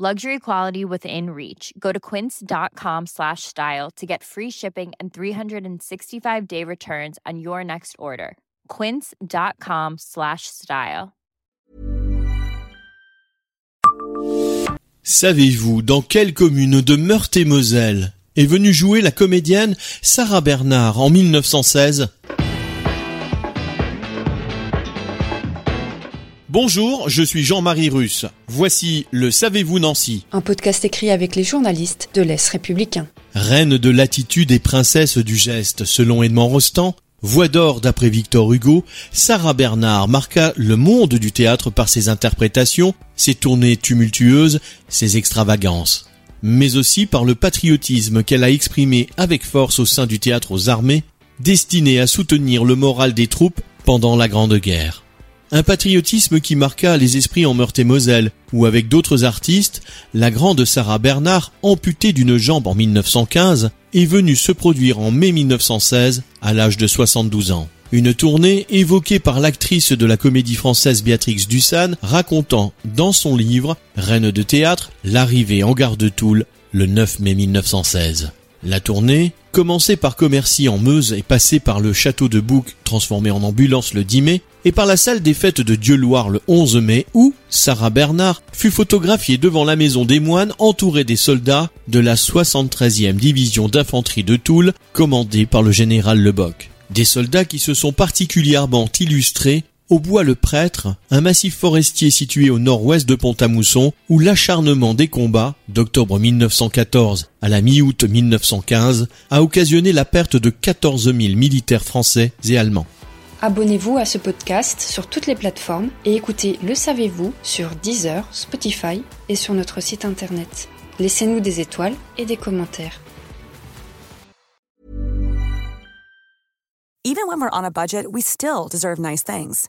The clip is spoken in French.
Luxury quality within reach. Go to quince.com slash style to get free shipping and 365 day returns on your next order. Quince.com slash style. Savez-vous dans quelle commune de Meurthe-et-Moselle est venue jouer la comédienne Sarah Bernard en 1916 Bonjour, je suis Jean-Marie Russe. Voici le Savez-vous Nancy Un podcast écrit avec les journalistes de l'Est républicain. Reine de l'attitude et princesse du geste, selon Edmond Rostand, voix d'or d'après Victor Hugo, Sarah Bernard marqua le monde du théâtre par ses interprétations, ses tournées tumultueuses, ses extravagances, mais aussi par le patriotisme qu'elle a exprimé avec force au sein du théâtre aux armées, destiné à soutenir le moral des troupes pendant la Grande Guerre. Un patriotisme qui marqua les esprits en Meurthe-et-Moselle, où avec d'autres artistes, la grande Sarah Bernard, amputée d'une jambe en 1915, est venue se produire en mai 1916 à l'âge de 72 ans. Une tournée évoquée par l'actrice de la comédie française Béatrix Dussan, racontant dans son livre Reine de théâtre l'arrivée en gare de Toul le 9 mai 1916. La tournée, commencée par Commercy en Meuse et passée par le château de Bouc, transformé en ambulance le 10 mai, et par la salle des fêtes de Dieu-Loire le 11 mai, où Sarah Bernard fut photographiée devant la maison des moines entourée des soldats de la 73e division d'infanterie de Toul, commandée par le général Leboc. Des soldats qui se sont particulièrement illustrés au bois le Prêtre, un massif forestier situé au nord-ouest de Pont-à-Mousson, où l'acharnement des combats, d'octobre 1914 à la mi-août 1915, a occasionné la perte de 14 000 militaires français et allemands. Abonnez-vous à ce podcast sur toutes les plateformes et écoutez Le Savez-vous sur Deezer, Spotify et sur notre site internet. Laissez-nous des étoiles et des commentaires. Even when we're on a budget, we still deserve nice things.